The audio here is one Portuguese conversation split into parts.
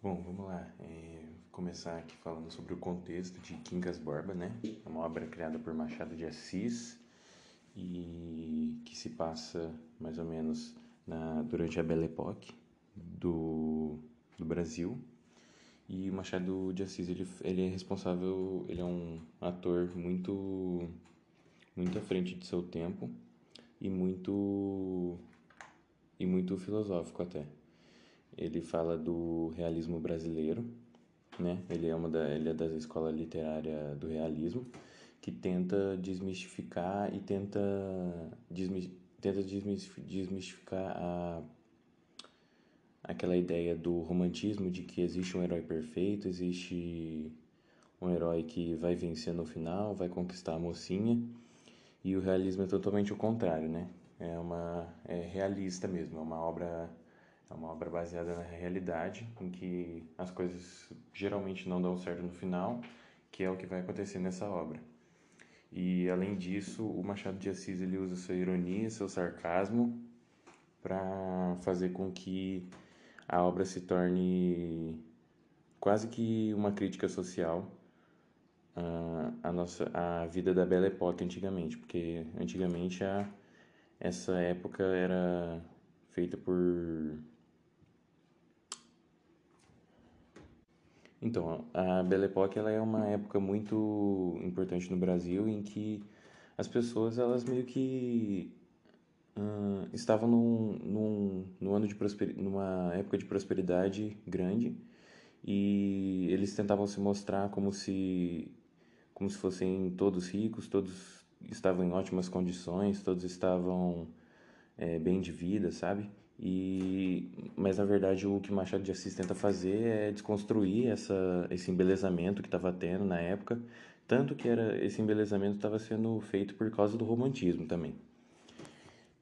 Bom, vamos lá. É, vou começar aqui falando sobre o contexto de Quincas Borba, né? É uma obra criada por Machado de Assis e que se passa mais ou menos na, durante a Belle Époque do, do Brasil. E Machado de Assis, ele, ele é responsável, ele é um ator muito, muito à frente de seu tempo e muito, e muito filosófico até. Ele fala do realismo brasileiro, né? Ele é uma da, ele é da escola literária do realismo, que tenta desmistificar e tenta, desmi, tenta desmistificar a aquela ideia do romantismo de que existe um herói perfeito, existe um herói que vai vencer no final, vai conquistar a mocinha, e o realismo é totalmente o contrário, né? É uma é realista mesmo, é uma obra é uma obra baseada na realidade, em que as coisas geralmente não dão certo no final, que é o que vai acontecer nessa obra. E além disso, o Machado de Assis ele usa sua ironia, seu sarcasmo para fazer com que a obra se torne quase que uma crítica social à, a nossa a vida da Belle Époque antigamente, porque antigamente a, essa época era feita por Então, a Belle Époque ela é uma época muito importante no Brasil em que as pessoas elas meio que uh, estavam num, num, num ano de numa época de prosperidade grande e eles tentavam se mostrar como se como se fossem todos ricos, todos estavam em ótimas condições, todos estavam é, bem de vida, sabe? E, mas na verdade o que Machado de Assis tenta fazer é desconstruir essa, esse embelezamento que estava tendo na época, tanto que era esse embelezamento estava sendo feito por causa do romantismo também.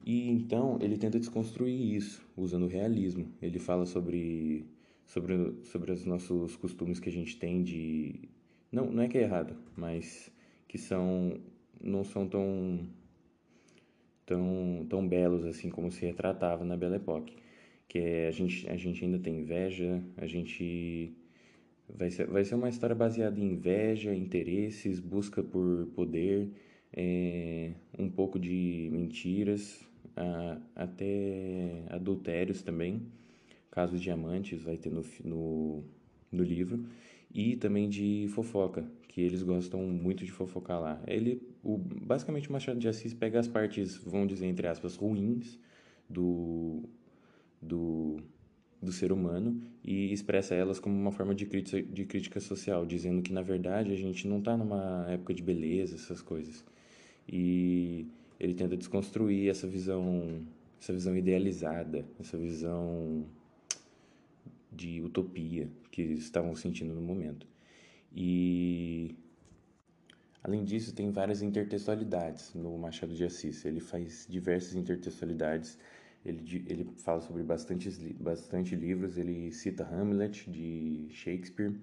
E então ele tenta desconstruir isso usando o realismo. Ele fala sobre sobre sobre os nossos costumes que a gente tem de não não é que é errado, mas que são não são tão tão, tão belos assim como se retratava na Belle Époque. Que é, a, gente, a gente ainda tem inveja, a gente. Vai ser, vai ser uma história baseada em inveja, interesses, busca por poder, é, um pouco de mentiras, a, até adultérios também. Casos diamantes vai ter no, no, no livro e também de fofoca, que eles gostam muito de fofocar lá. Ele, o, basicamente, o Machado de Assis pega as partes, vamos dizer, entre aspas, ruins do, do, do ser humano e expressa elas como uma forma de crítica, de crítica social, dizendo que, na verdade, a gente não está numa época de beleza, essas coisas. E ele tenta desconstruir essa visão, essa visão idealizada, essa visão de utopia que estavam sentindo no momento. E além disso, tem várias intertextualidades no Machado de Assis. Ele faz diversas intertextualidades. Ele, ele fala sobre bastantes, bastante livros. Ele cita Hamlet de Shakespeare,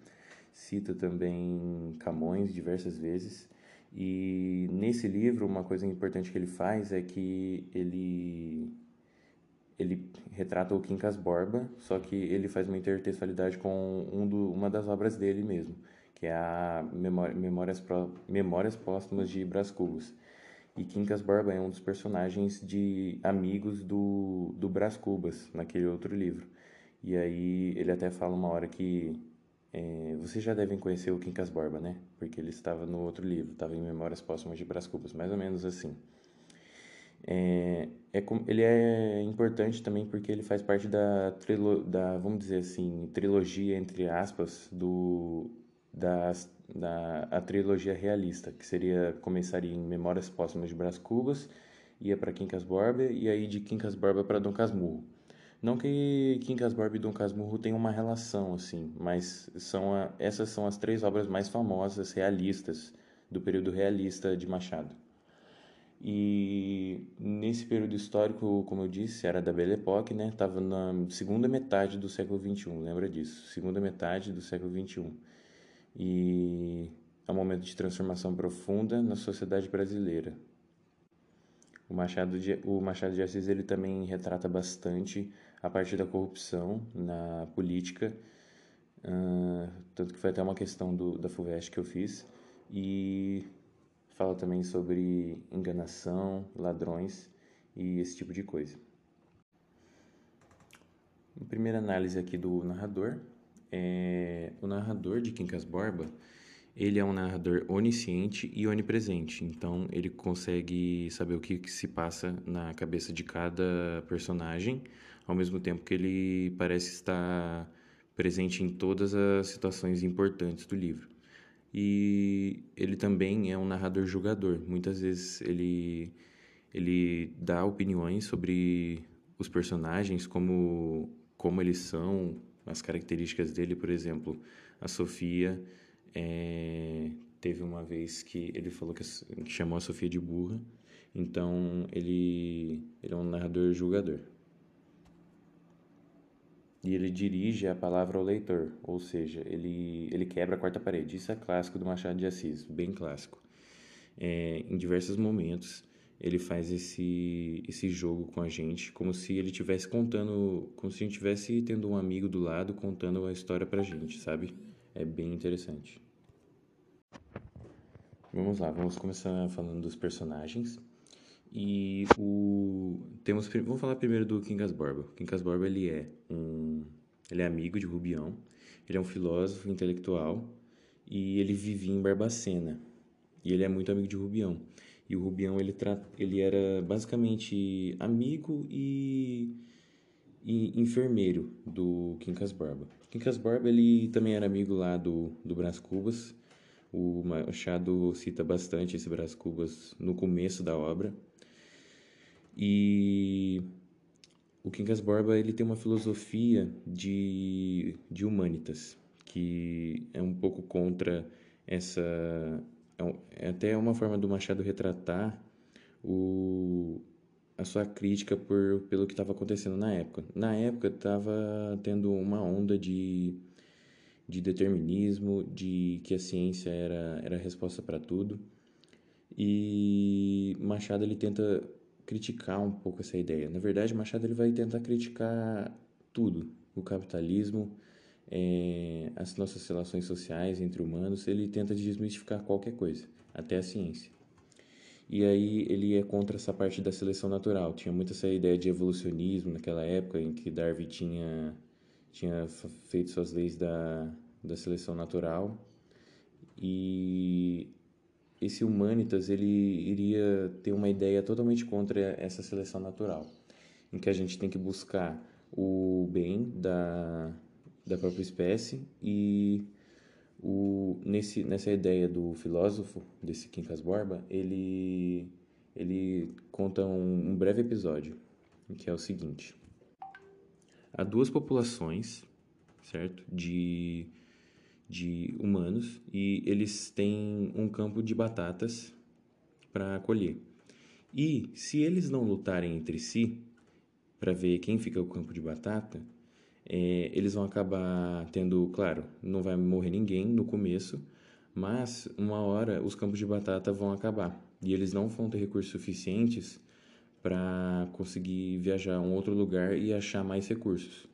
cita também Camões diversas vezes. E nesse livro, uma coisa importante que ele faz é que ele ele retrata o Quincas Borba, só que ele faz uma intertextualidade com um do, uma das obras dele mesmo, que é a Memória, Memórias, Memórias Póstumas de Brás Cubas. E Quincas Borba é um dos personagens de amigos do, do Brás Cubas, naquele outro livro. E aí ele até fala uma hora que é, vocês já devem conhecer o Quincas Borba, né? Porque ele estava no outro livro, estava em Memórias Póstumas de Brás Cubas, mais ou menos assim. É, é, ele é importante também porque ele faz parte da, trilo, da vamos dizer assim, trilogia, entre aspas, do, da, da a trilogia realista, que seria, começaria em Memórias Póstumas de Brás Cubas, ia para Quincas Borba e aí de Quincas Borba para Dom Casmurro. Não que Quincas Borba e Dom Casmurro tenham uma relação assim, mas são a, essas são as três obras mais famosas realistas do período realista de Machado. E nesse período histórico, como eu disse, era da Belle Époque, né? Tava na segunda metade do século XXI, lembra disso? Segunda metade do século XXI. E é um momento de transformação profunda na sociedade brasileira. O Machado de, o Machado de Assis ele também retrata bastante a parte da corrupção na política Uh, tanto que foi até uma questão do, da FUVEST que eu fiz. E fala também sobre enganação, ladrões e esse tipo de coisa. Primeira análise aqui do narrador. É, o narrador de Quincas Borba, ele é um narrador onisciente e onipresente. Então, ele consegue saber o que, que se passa na cabeça de cada personagem, ao mesmo tempo que ele parece estar presente em todas as situações importantes do livro. E ele também é um narrador julgador. Muitas vezes ele ele dá opiniões sobre os personagens, como como eles são, as características dele, por exemplo, a Sofia é, teve uma vez que ele falou que, que chamou a Sofia de burra, então ele, ele é um narrador julgador. E ele dirige a palavra ao leitor, ou seja, ele, ele quebra a quarta parede. Isso é clássico do Machado de Assis, bem clássico. É, em diversos momentos, ele faz esse, esse jogo com a gente, como se ele estivesse contando, como se a gente estivesse tendo um amigo do lado contando a história pra gente, sabe? É bem interessante. Vamos lá, vamos começar falando dos personagens. E o temos vamos falar primeiro do Quincas Borba. Quincas Borba ele é um ele é amigo de Rubião, ele é um filósofo intelectual e ele vivia em Barbacena. E ele é muito amigo de Rubião. E o Rubião ele, tra... ele era basicamente amigo e... e enfermeiro do Quincas Barba. Quincas Barba ele também era amigo lá do, do Brás Cubas. O Machado cita bastante esse Brás Cubas no começo da obra. E o Quincas Borba ele tem uma filosofia de, de humanitas, que é um pouco contra essa é, é até uma forma do Machado retratar o, a sua crítica por, pelo que estava acontecendo na época. Na época estava tendo uma onda de, de determinismo, de que a ciência era, era a resposta para tudo. E Machado ele tenta criticar um pouco essa ideia. Na verdade, Machado ele vai tentar criticar tudo, o capitalismo, é, as nossas relações sociais entre humanos, ele tenta desmistificar qualquer coisa, até a ciência. E aí ele é contra essa parte da seleção natural. Tinha muito essa ideia de evolucionismo naquela época em que Darwin tinha, tinha feito suas leis da, da seleção natural. E esse Humanitas ele iria ter uma ideia totalmente contra essa seleção natural, em que a gente tem que buscar o bem da, da própria espécie e o, nesse, nessa ideia do filósofo, desse Quincas Borba, ele, ele conta um, um breve episódio, que é o seguinte. Há duas populações, certo, de, de humanos e eles têm um campo de batatas para colher. E se eles não lutarem entre si para ver quem fica o campo de batata, é, eles vão acabar tendo, claro, não vai morrer ninguém no começo, mas uma hora os campos de batata vão acabar e eles não vão ter recursos suficientes para conseguir viajar a um outro lugar e achar mais recursos.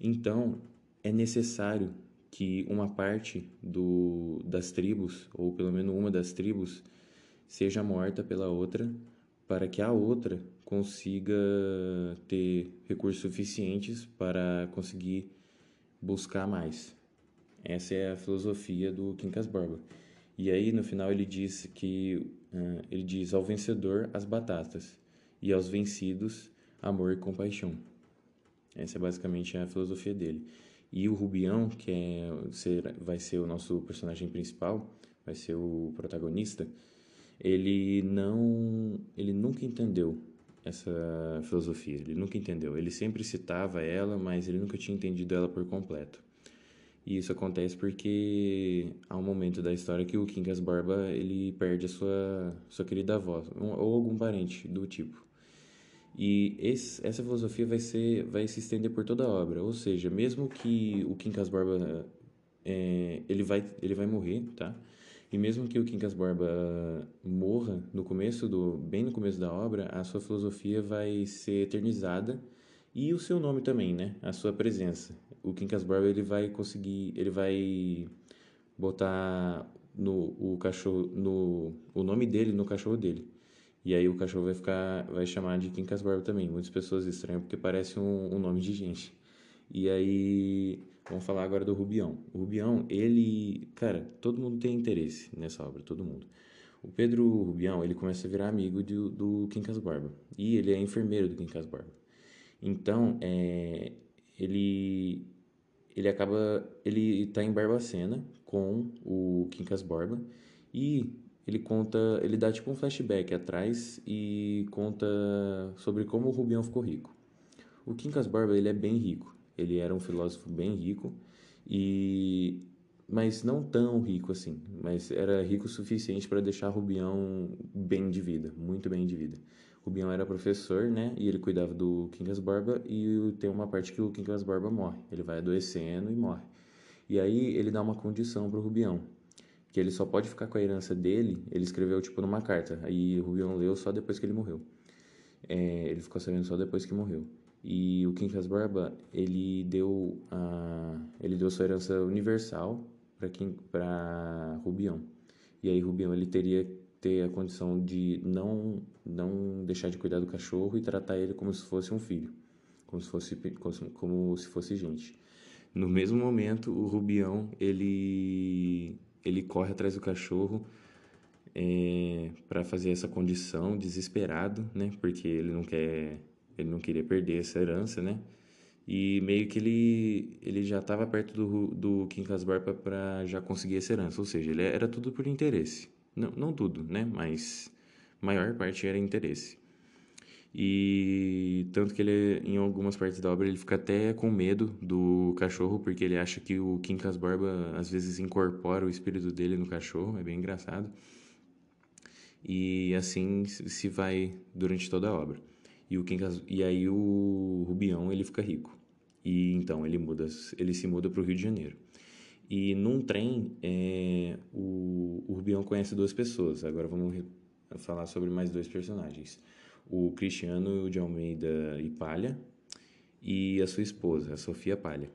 Então, é necessário que uma parte do, das tribos, ou pelo menos uma das tribos, seja morta pela outra, para que a outra consiga ter recursos suficientes para conseguir buscar mais. Essa é a filosofia do Quincas Borba. E aí no final ele diz que uh, ele diz ao vencedor as batatas e aos vencidos amor e compaixão. Essa é basicamente a filosofia dele. E o Rubião, que é, vai ser o nosso personagem principal, vai ser o protagonista, ele não, ele nunca entendeu essa filosofia. Ele nunca entendeu. Ele sempre citava ela, mas ele nunca tinha entendido ela por completo. E isso acontece porque há um momento da história que o Quincas Barba ele perde a sua, sua querida avó, ou algum parente do tipo. E esse, essa filosofia vai, ser, vai se estender por toda a obra. Ou seja, mesmo que o Quincas Barba é, ele, vai, ele vai morrer, tá? E mesmo que o Quincas Borba morra no começo do bem no começo da obra, a sua filosofia vai ser eternizada e o seu nome também, né? A sua presença. o Quincas Barba ele vai conseguir, ele vai botar no o cachorro no o nome dele no cachorro dele. E aí o cachorro vai ficar vai chamar de Quincas Barba também. Muitas pessoas estranham porque parece um, um nome de gente. E aí vamos falar agora do Rubião. O Rubião, ele, cara, todo mundo tem interesse nessa obra, todo mundo. O Pedro Rubião, ele começa a virar amigo do, do Quincas Barba. E ele é enfermeiro do Quincas Barba. Então, é, ele ele acaba ele tá em Barbacena com o Quincas Borba e ele conta, ele dá tipo um flashback atrás e conta sobre como o Rubião ficou rico. O Quincas Borba, ele é bem rico. Ele era um filósofo bem rico e mas não tão rico assim, mas era rico o suficiente para deixar Rubião bem de vida, muito bem de vida. Rubião era professor, né? E ele cuidava do Quincas Barba e tem uma parte que o Quincas Barba morre. Ele vai adoecendo e morre. E aí ele dá uma condição pro Rubião, que ele só pode ficar com a herança dele, ele escreveu tipo numa carta. Aí Rubião leu só depois que ele morreu. É, ele ficou sabendo só depois que morreu. E o Quincas Barba, ele deu a ele deu sua herança universal para quem para Rubião. E aí Rubião ele teria ter a condição de não não deixar de cuidar do cachorro e tratar ele como se fosse um filho, como se fosse como se fosse gente. No mesmo momento, o Rubião ele ele corre atrás do cachorro é, para fazer essa condição, desesperado, né? Porque ele não quer ele não queria perder essa herança, né? E meio que ele, ele já estava perto do, do Quincas Barba para já conseguir essa herança. Ou seja, ele era tudo por interesse. Não, não tudo, né? Mas maior parte era interesse. E tanto que ele, em algumas partes da obra, ele fica até com medo do cachorro, porque ele acha que o Quincas Barba às vezes incorpora o espírito dele no cachorro, é bem engraçado. E assim se vai durante toda a obra. E, o e aí o Rubião ele fica rico. E então ele muda, ele se muda para o Rio de Janeiro. E num trem, é, o, o Rubião conhece duas pessoas. Agora vamos falar sobre mais dois personagens. O Cristiano de Almeida e Palha e a sua esposa, a Sofia Palha.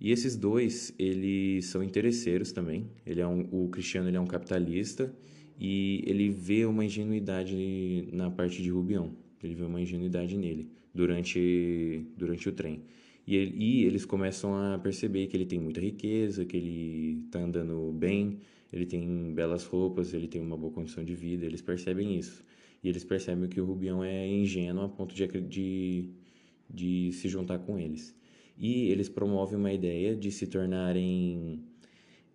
E esses dois, eles são interesseiros também. Ele é um, o Cristiano ele é um capitalista e ele vê uma ingenuidade na parte de Rubião. Ele vê uma ingenuidade nele durante, durante o trem. E, ele, e eles começam a perceber que ele tem muita riqueza, que ele está andando bem, ele tem belas roupas, ele tem uma boa condição de vida, eles percebem isso. E eles percebem que o Rubião é ingênuo a ponto de, de, de se juntar com eles. E eles promovem uma ideia de se tornarem.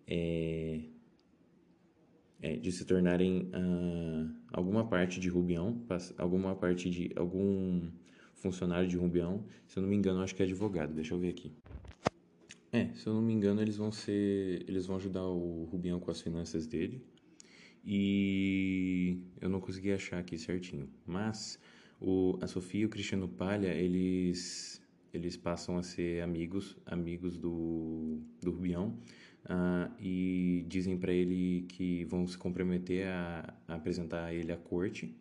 É, é, de se tornarem uh, alguma parte de Rubião, alguma parte de algum funcionário de Rubião. Se eu não me engano, acho que é advogado. Deixa eu ver aqui. É, se eu não me engano, eles vão ser. Eles vão ajudar o Rubião com as finanças dele. E eu não consegui achar aqui certinho. Mas o, a Sofia e o Cristiano Palha, eles, eles passam a ser amigos, amigos do, do Rubião. Uh, e dizem para ele que vão se comprometer a, a apresentar ele à corte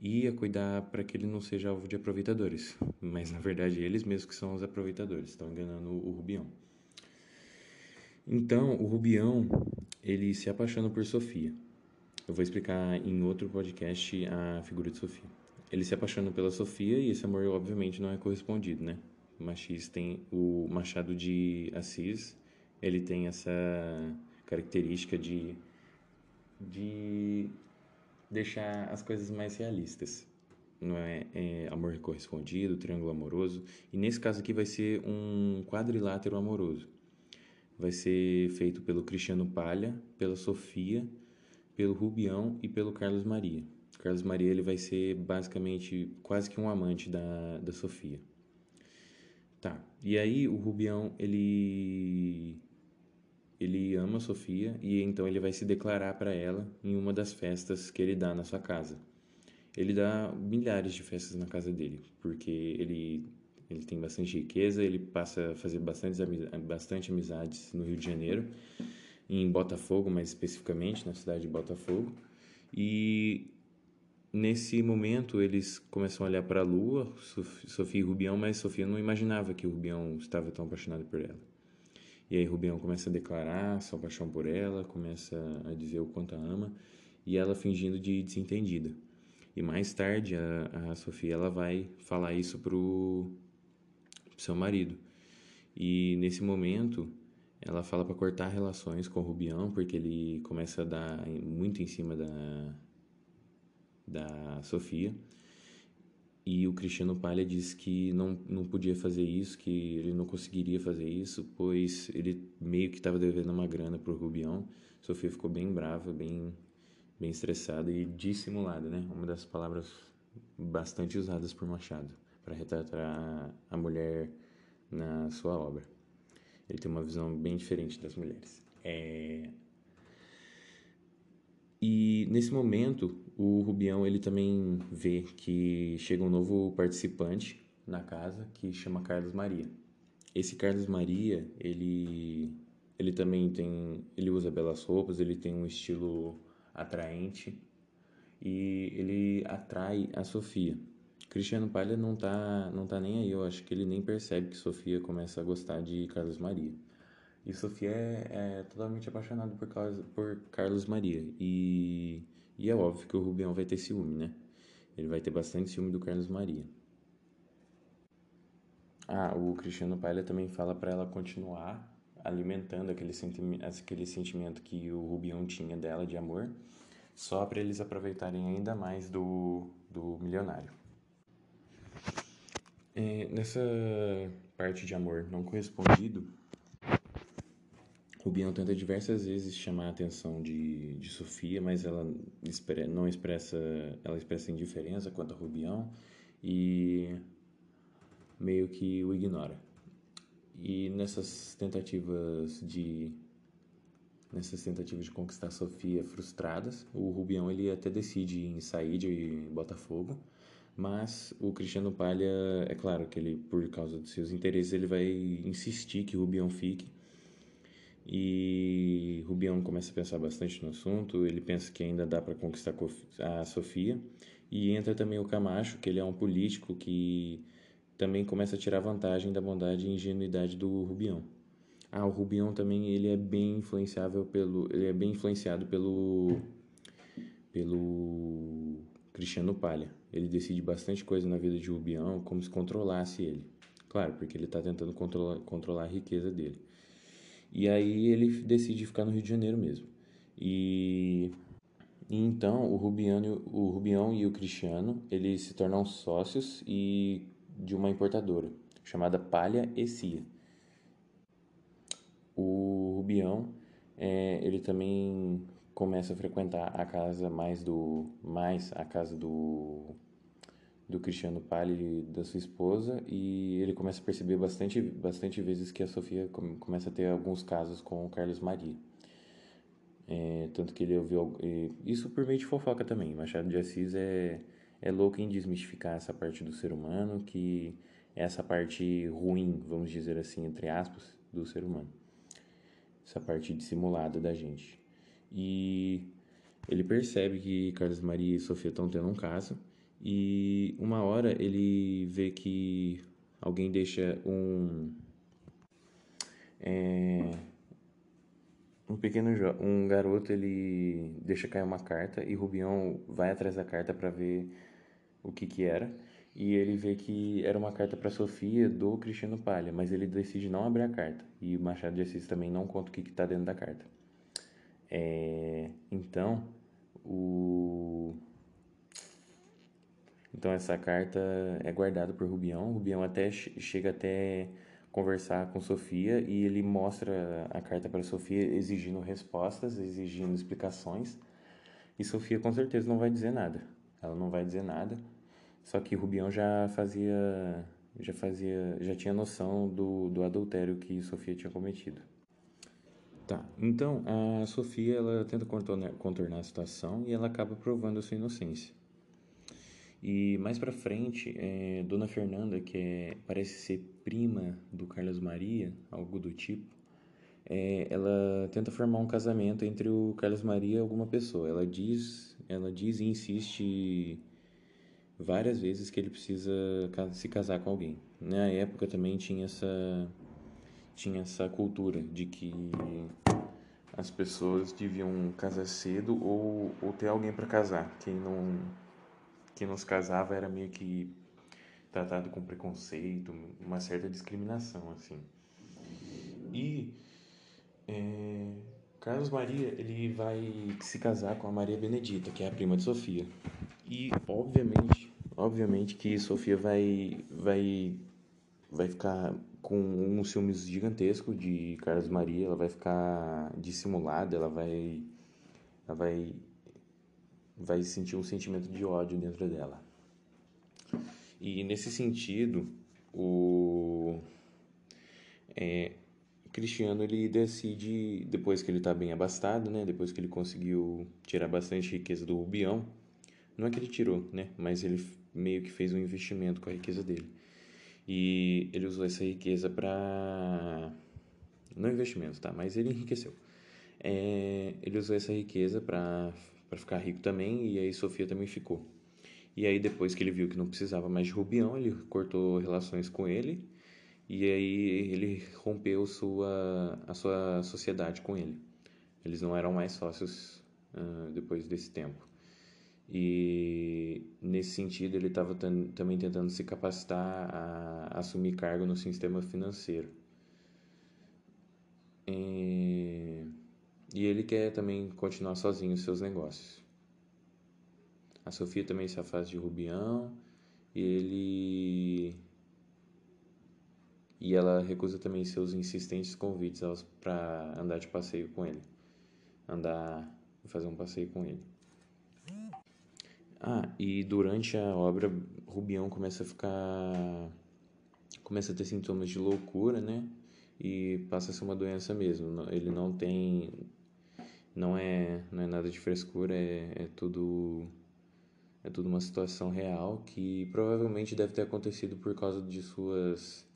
e a cuidar para que ele não seja alvo de aproveitadores. Mas na verdade eles mesmos que são os aproveitadores, estão enganando o Rubião. Então, o Rubião, ele se apaixona por Sofia. Eu vou explicar em outro podcast a figura de Sofia. Ele se apaixona pela Sofia e esse amor obviamente não é correspondido, né? Machis tem o Machado de Assis, ele tem essa característica de de deixar as coisas mais realistas. Não é, é amor correspondido, triângulo amoroso. E nesse caso aqui vai ser um quadrilátero amoroso. Vai ser feito pelo Cristiano Palha, pela Sofia, pelo Rubião e pelo Carlos Maria. Carlos Maria ele vai ser basicamente quase que um amante da, da Sofia. Tá. E aí o Rubião ele ele ama Sofia e então ele vai se declarar para ela em uma das festas que ele dá na sua casa. Ele dá milhares de festas na casa dele, porque ele ele tem bastante riqueza, ele passa a fazer bastante, bastante amizades no Rio de Janeiro, em Botafogo, mais especificamente, na cidade de Botafogo. E nesse momento eles começam a olhar para a lua, Sofia e Rubião, mas Sofia não imaginava que o Rubião estava tão apaixonado por ela. E aí Rubião começa a declarar sua paixão por ela, começa a dizer o quanto a ama, e ela fingindo de desentendida. E mais tarde a, a Sofia ela vai falar isso pro, pro seu marido. E nesse momento ela fala para cortar relações com o Rubião, porque ele começa a dar muito em cima da, da Sofia. E o Cristiano Palha diz que não, não podia fazer isso, que ele não conseguiria fazer isso, pois ele meio que estava devendo uma grana para o Rubião. Sofia ficou bem brava, bem, bem estressada e dissimulada, né? Uma das palavras bastante usadas por Machado para retratar a mulher na sua obra. Ele tem uma visão bem diferente das mulheres. É... E nesse momento, o Rubião ele também vê que chega um novo participante na casa que chama Carlos Maria. Esse Carlos Maria, ele ele também tem, ele usa belas roupas, ele tem um estilo atraente e ele atrai a Sofia. Cristiano Palha não tá, não tá nem aí, eu acho que ele nem percebe que Sofia começa a gostar de Carlos Maria. E Sofia é, é totalmente apaixonada por, por Carlos Maria. E, e é óbvio que o Rubião vai ter ciúme, né? Ele vai ter bastante ciúme do Carlos Maria. Ah, o Cristiano Palha também fala para ela continuar alimentando aquele, senti aquele sentimento que o Rubião tinha dela de amor, só para eles aproveitarem ainda mais do, do milionário. É, nessa parte de amor não correspondido, Rubião tenta diversas vezes chamar a atenção de, de Sofia, mas ela não expressa, ela expressa indiferença quanto a Rubião e meio que o ignora. E nessas tentativas de nessas tentativas de conquistar Sofia frustradas, o Rubião ele até decide em sair de Botafogo mas o Cristiano Palha, é claro que ele, por causa dos seus interesses, ele vai insistir que o Rubião fique. E Rubião começa a pensar bastante no assunto, ele pensa que ainda dá para conquistar a Sofia. E entra também o Camacho, que ele é um político que também começa a tirar vantagem da bondade e ingenuidade do Rubião. Ah, o Rubião também ele é bem influenciável pelo, ele é bem influenciado pelo pelo Cristiano Palha. Ele decide bastante coisa na vida de Rubião, como se controlasse ele. Claro, porque ele está tentando controlar, controlar a riqueza dele. E aí ele decide ficar no Rio de Janeiro mesmo. E, e então o Rubiano, o Rubião e o Cristiano, eles se tornam sócios e de uma importadora chamada Palha e Cia. O Rubião, é, ele também começa a frequentar a casa mais do mais a casa do do Cristiano Pali da sua esposa e ele começa a perceber bastante bastante vezes que a Sofia começa a ter alguns casos com o Carlos Maria. É, tanto que ele ouviu isso por meio de fofoca também. Machado de Assis é é louco em desmistificar essa parte do ser humano que é essa parte ruim vamos dizer assim entre aspas do ser humano. Essa parte dissimulada da gente. E ele percebe que Carlos Maria e Sofia estão tendo um caso e uma hora ele vê que alguém deixa um é, um pequeno um garoto ele deixa cair uma carta e Rubião vai atrás da carta para ver o que que era e ele vê que era uma carta para Sofia do Cristiano Palha, mas ele decide não abrir a carta e Machado de Assis também não conta o que está dentro da carta. É, então, o... Então essa carta é guardada por Rubião. Rubião até chega até conversar com Sofia e ele mostra a carta para Sofia exigindo respostas, exigindo explicações. E Sofia com certeza não vai dizer nada. Ela não vai dizer nada. Só que Rubião já fazia já fazia já tinha noção do, do adultério que Sofia tinha cometido. Tá, então a Sofia ela tenta contornar, contornar a situação e ela acaba provando a sua inocência. E mais pra frente, é, Dona Fernanda, que é, parece ser prima do Carlos Maria, algo do tipo, é, ela tenta formar um casamento entre o Carlos Maria e alguma pessoa. Ela diz, ela diz e insiste várias vezes que ele precisa se casar com alguém. Na época também tinha essa tinha essa cultura de que as pessoas deviam casar cedo ou, ou ter alguém para casar. Quem não quem não se casava era meio que tratado com preconceito, uma certa discriminação assim. E é, Carlos Maria ele vai se casar com a Maria Benedita, que é a prima de Sofia. E obviamente, obviamente que Sofia vai vai vai ficar com um ciúmes gigantesco de Carlos Maria, ela vai ficar dissimulada, ela vai ela vai vai sentir um sentimento de ódio dentro dela. E nesse sentido, o é, Cristiano ele decide, depois que ele está bem abastado, né, depois que ele conseguiu tirar bastante riqueza do Rubião, não é que ele tirou, né, mas ele meio que fez um investimento com a riqueza dele. E ele usou essa riqueza para não investimento, tá, mas ele enriqueceu. É, ele usou essa riqueza para ficar rico também e aí Sofia também ficou. E aí depois que ele viu que não precisava mais de Rubião, ele cortou relações com ele e aí ele rompeu sua, a sua sociedade com ele. Eles não eram mais sócios uh, depois desse tempo. E nesse sentido ele estava também tentando se capacitar a, assumir cargo no sistema financeiro. E, e ele quer também continuar sozinho os seus negócios. A Sofia também se afasta de Rubião e ele e ela recusa também seus insistentes convites para andar de passeio com ele. Andar, fazer um passeio com ele. Ah, e durante a obra, Rubião começa a ficar. começa a ter sintomas de loucura, né? E passa a ser uma doença mesmo. Ele não tem. Não é, não é nada de frescura, é, é tudo. É tudo uma situação real que provavelmente deve ter acontecido por causa de suas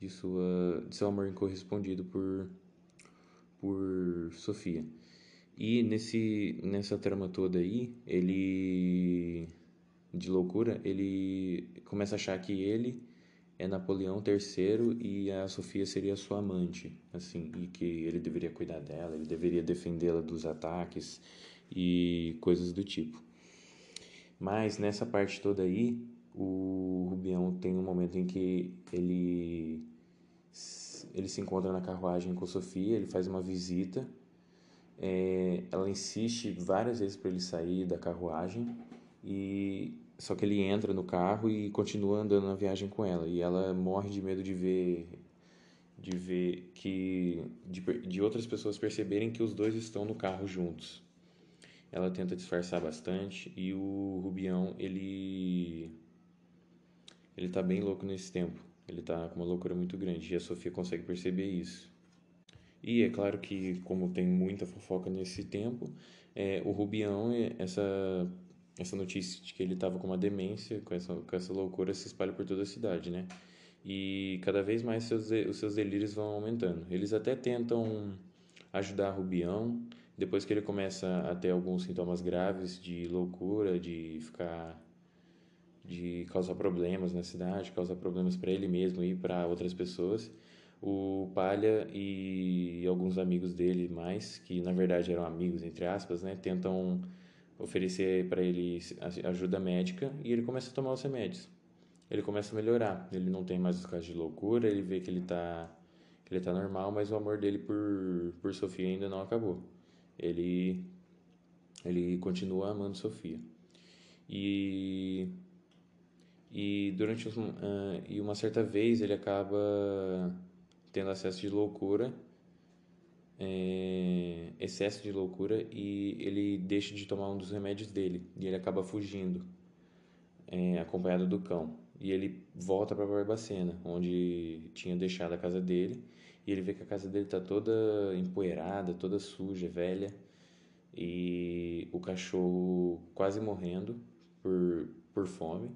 de, sua, de seu amor incorrespondido por, por Sofia. E nesse, nessa trama toda aí, ele, de loucura, ele começa a achar que ele é Napoleão III e a Sofia seria sua amante, assim, e que ele deveria cuidar dela, ele deveria defendê-la dos ataques e coisas do tipo. Mas nessa parte toda aí, o Rubião tem um momento em que ele ele se encontra na carruagem com Sofia, ele faz uma visita. É, ela insiste várias vezes para ele sair da carruagem e só que ele entra no carro e continua andando na viagem com ela e ela morre de medo de ver de ver que de, de outras pessoas perceberem que os dois estão no carro juntos. Ela tenta disfarçar bastante e o Rubião ele ele tá bem louco nesse tempo. Ele está com uma loucura muito grande e a Sofia consegue perceber isso. E é claro que, como tem muita fofoca nesse tempo, é, o Rubião, essa, essa notícia de que ele estava com uma demência, com essa, com essa loucura, se espalha por toda a cidade, né? E cada vez mais seus, os seus delírios vão aumentando. Eles até tentam ajudar Rubião, depois que ele começa a ter alguns sintomas graves de loucura, de ficar de causar problemas na cidade, causar problemas para ele mesmo e para outras pessoas. O Palha e alguns amigos dele mais, que na verdade eram amigos entre aspas, né, tentam oferecer para ele ajuda médica e ele começa a tomar os remédios. Ele começa a melhorar, ele não tem mais os casos de loucura, ele vê que ele está ele tá normal, mas o amor dele por por Sofia ainda não acabou. Ele ele continua amando Sofia. E e durante um, uh, e uma certa vez ele acaba tendo acesso de loucura, é, excesso de loucura, e ele deixa de tomar um dos remédios dele. E ele acaba fugindo, é, acompanhado do cão. E ele volta para Barbacena, onde tinha deixado a casa dele. E ele vê que a casa dele está toda empoeirada, toda suja, velha. E o cachorro quase morrendo por, por fome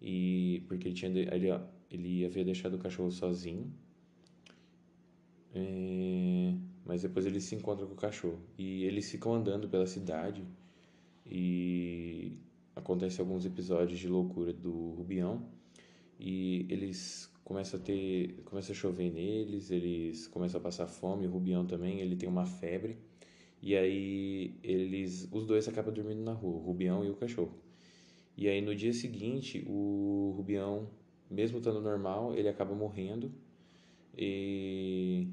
e porque ele tinha ele, ele havia deixado o cachorro sozinho é, mas depois ele se encontra com o cachorro. E eles ficam andando pela cidade e acontece alguns episódios de loucura do Rubião. E eles começam a ter, começa a chover neles, eles começam a passar fome, o Rubião também, ele tem uma febre. E aí eles, os dois acabam dormindo na rua, o Rubião e o cachorro. E aí no dia seguinte, o Rubião, mesmo estando normal, ele acaba morrendo. E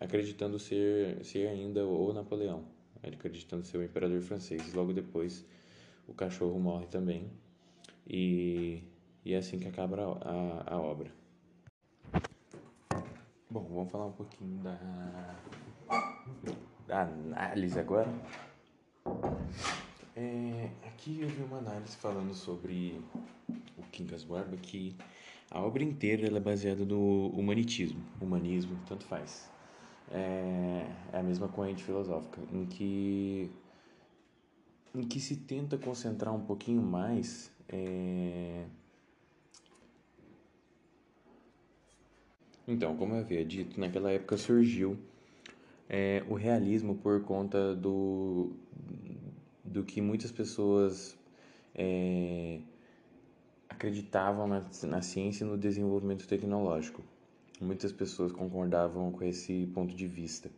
acreditando ser, ser ainda o Napoleão, ele acreditando ser o imperador francês. Logo depois, o cachorro morre também e, e é assim que acaba a, a, a obra. Bom, vamos falar um pouquinho da, da análise agora. É, aqui eu vi uma análise falando sobre o Quincas Borba que a obra inteira é baseada no humanitismo, humanismo, tanto faz. É, é a mesma corrente filosófica, em que, em que se tenta concentrar um pouquinho mais é... Então, como eu havia dito, naquela época surgiu é, o realismo por conta do, do que muitas pessoas é, acreditavam na, na ciência e no desenvolvimento tecnológico. Muitas pessoas concordavam com esse ponto de vista.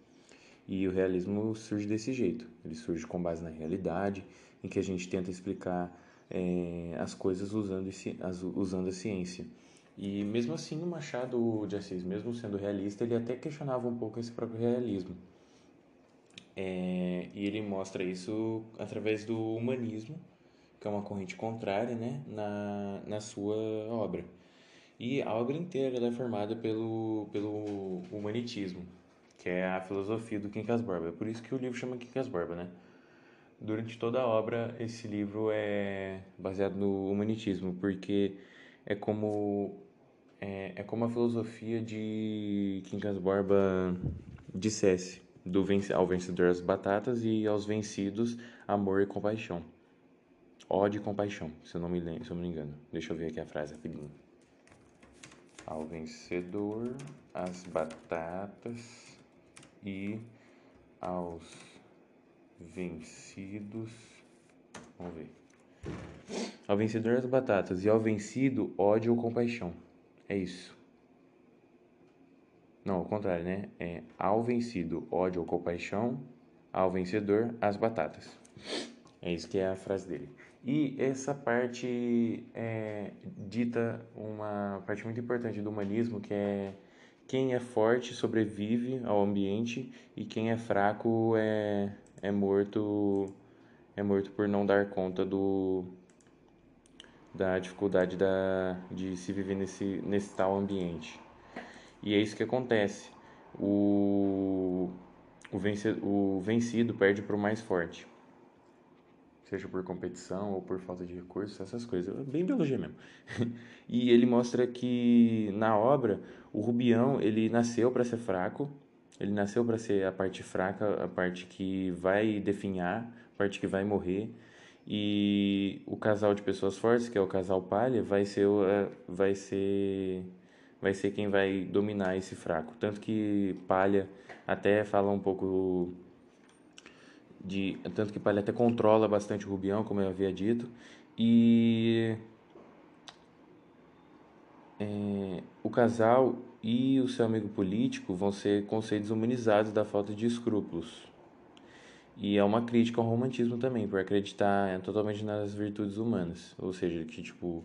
E o realismo surge desse jeito. Ele surge com base na realidade, em que a gente tenta explicar é, as coisas usando, usando a ciência. E mesmo assim, o Machado de Assis, mesmo sendo realista, ele até questionava um pouco esse próprio realismo. É, e ele mostra isso através do humanismo, que é uma corrente contrária né, na, na sua obra. E a obra inteira é formada pelo, pelo humanitismo, que é a filosofia do Quincas Borba. É por isso que o livro chama Quincas Borba, né? Durante toda a obra, esse livro é baseado no humanitismo, porque é como é, é como a filosofia de Quincas Borba dissesse do ao vencedor as batatas e aos vencidos amor e compaixão. Ódio e compaixão, se eu não me, se eu não me engano. Deixa eu ver aqui a frase rapidinho. Ao vencedor as batatas e aos vencidos. Vamos ver. Ao vencedor as batatas e ao vencido ódio ou compaixão. É isso. Não, ao contrário, né? É ao vencido, ódio ou compaixão, ao vencedor, as batatas. É isso que é a frase dele. E essa parte é, dita uma parte muito importante do humanismo, que é quem é forte sobrevive ao ambiente e quem é fraco é, é morto é morto por não dar conta do da dificuldade da, de se viver nesse, nesse tal ambiente. E é isso que acontece. O, o, vence, o vencido perde para o mais forte. Seja por competição ou por falta de recursos, essas coisas. Bem biologia mesmo. e ele mostra que na obra, o Rubião, ele nasceu para ser fraco, ele nasceu para ser a parte fraca, a parte que vai definhar, a parte que vai morrer. E o casal de pessoas fortes, que é o casal palha, vai ser, é, vai ser vai ser quem vai dominar esse fraco. Tanto que Palha até fala um pouco de. Tanto que Palha até controla bastante o Rubião, como eu havia dito. E. É, o casal e o seu amigo político vão ser conceitos humanizados da falta de escrúpulos. E é uma crítica ao romantismo também, por acreditar totalmente nas virtudes humanas. Ou seja, que tipo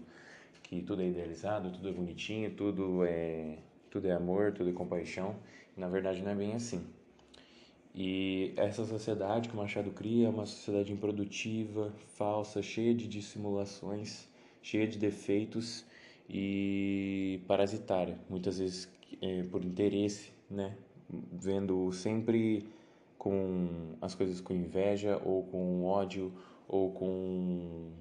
que tudo é idealizado, tudo é bonitinho, tudo é, tudo é amor, tudo é compaixão. Na verdade, não é bem assim. E essa sociedade que o Machado cria é uma sociedade improdutiva, falsa, cheia de dissimulações, cheia de defeitos e parasitária, muitas vezes é, por interesse, né? Vendo sempre com as coisas com inveja ou com ódio ou com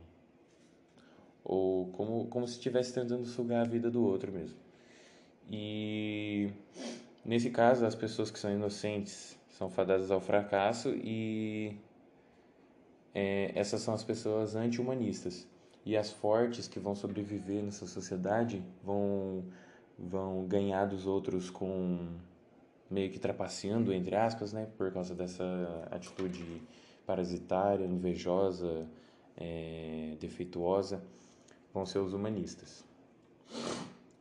ou como, como se estivesse tentando sugar a vida do outro mesmo. E nesse caso, as pessoas que são inocentes são fadadas ao fracasso e é, essas são as pessoas anti-humanistas. E as fortes que vão sobreviver nessa sociedade vão, vão ganhar dos outros com meio que trapaceando, entre aspas, né, por causa dessa atitude parasitária, invejosa, é, defeituosa, vão ser os humanistas.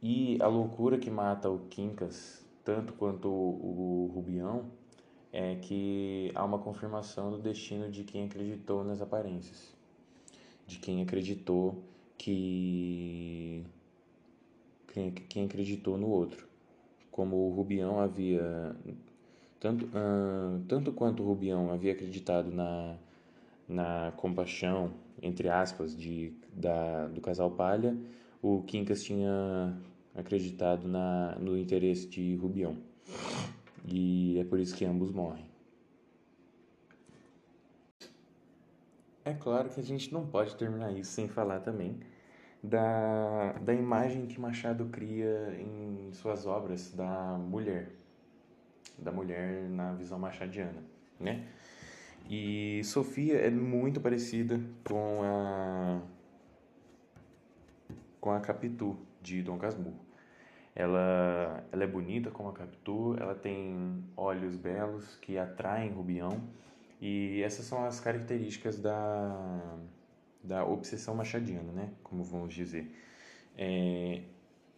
E a loucura que mata o Quincas, tanto quanto o, o Rubião, é que há uma confirmação do destino de quem acreditou nas aparências, de quem acreditou que quem, quem acreditou no outro. Como o Rubião havia tanto, tanto quanto o Rubião havia acreditado na, na compaixão, entre aspas, de, da, do casal Palha, o Quincas tinha acreditado na, no interesse de Rubião. E é por isso que ambos morrem. É claro que a gente não pode terminar isso sem falar também da, da imagem que Machado cria em suas obras da mulher, da mulher na visão machadiana, né? E Sofia é muito parecida com a com a Capitu de Dom Casmurro. Ela, ela é bonita como a Capitu, ela tem olhos belos que atraem Rubião e essas são as características da, da obsessão machadiana, né? Como vamos dizer. É,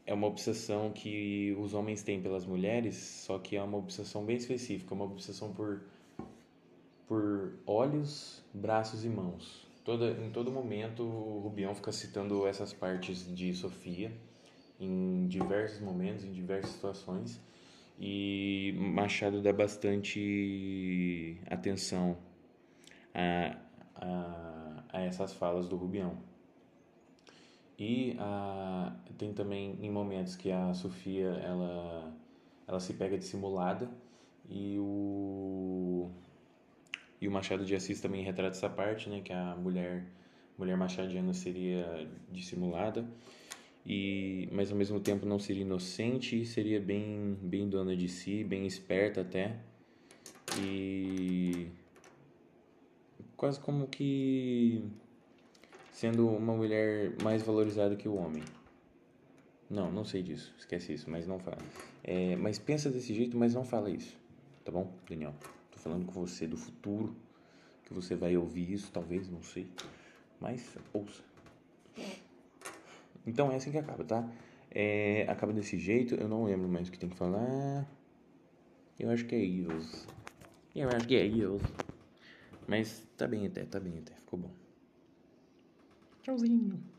é uma obsessão que os homens têm pelas mulheres, só que é uma obsessão bem específica, uma obsessão por, por olhos, braços e mãos. Toda, em todo momento, o Rubião fica citando essas partes de Sofia em diversos momentos, em diversas situações, e Machado dá bastante atenção a, a, a essas falas do Rubião. E a, tem também em momentos que a Sofia ela, ela se pega dissimulada e o e o Machado de Assis também retrata essa parte, né, que a mulher mulher machadiana seria dissimulada e mas ao mesmo tempo não seria inocente, seria bem bem dona de si, bem esperta até. E quase como que sendo uma mulher mais valorizada que o homem. Não, não sei disso, esquece isso, mas não fala. É, mas pensa desse jeito, mas não fala isso, tá bom, Daniel? falando com você do futuro, que você vai ouvir isso, talvez, não sei. Mas ouça. Então é assim que acaba, tá? É, acaba desse jeito, eu não lembro mais o que tem que falar. Eu acho que é isso. Eu acho que é isso. Mas tá bem até, tá bem até, ficou bom. Tchauzinho.